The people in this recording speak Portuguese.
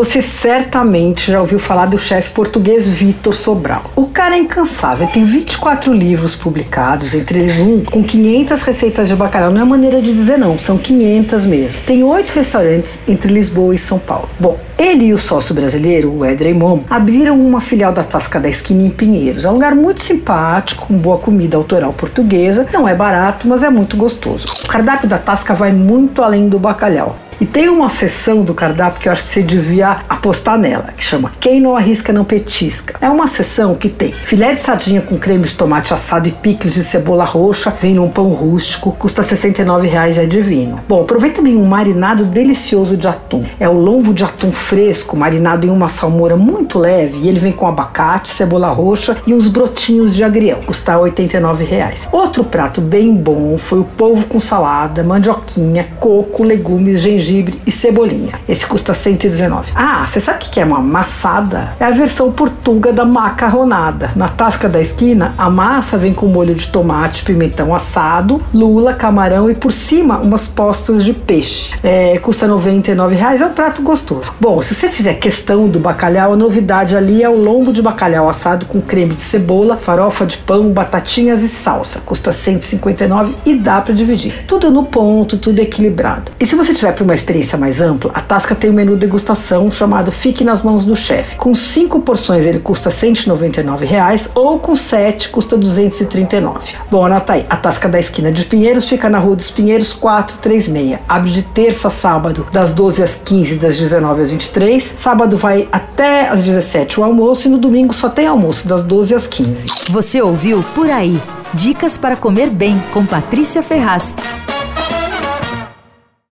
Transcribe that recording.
Você certamente já ouviu falar do chefe português Vitor Sobral. O cara é incansável, tem 24 livros publicados, entre eles um com 500 receitas de bacalhau. Não é maneira de dizer não, são 500 mesmo. Tem oito restaurantes entre Lisboa e São Paulo. Bom, ele e o sócio brasileiro, o Ed Raymond, abriram uma filial da Tasca da Esquina em Pinheiros. É um lugar muito simpático, com boa comida autoral portuguesa. Não é barato, mas é muito gostoso. O cardápio da Tasca vai muito além do bacalhau. E tem uma seção do cardápio que eu acho que você devia apostar nela, que chama Quem não arrisca não petisca. É uma seção que tem filé de sardinha com creme de tomate assado e picles de cebola roxa, vem num pão rústico, custa R$ 69,00 e é divino. Bom, aproveita também um marinado delicioso de atum. É o lombo de atum fresco, marinado em uma salmoura muito leve, e ele vem com abacate, cebola roxa e uns brotinhos de agrião, custa R$ 89,00. Outro prato bem bom foi o polvo com salada, mandioquinha, coco, legumes, gengibre gengibre e cebolinha. Esse custa 119. Ah, você sabe o que é uma massada? É a versão portuga da macarronada. Na tasca da esquina, a massa vem com molho de tomate, pimentão assado, lula, camarão e por cima umas postas de peixe. É, custa 99 reais, é um prato gostoso. Bom, se você fizer questão do bacalhau, a novidade ali é o lombo de bacalhau assado com creme de cebola, farofa de pão, batatinhas e salsa. Custa 159 e dá para dividir. Tudo no ponto, tudo equilibrado. E se você tiver para uma experiência mais ampla, a Tasca tem um menu degustação chamado Fique nas Mãos do Chefe. Com cinco porções ele custa 199 reais, ou com sete custa R$ 239. Bom, anota aí. A Tasca da Esquina de Pinheiros fica na Rua dos Pinheiros 436. Abre de terça a sábado, das 12 às 15 das 19 às 23. Sábado vai até às 17 o almoço e no domingo só tem almoço das 12 às 15. Você ouviu Por Aí. Dicas para comer bem com Patrícia Ferraz.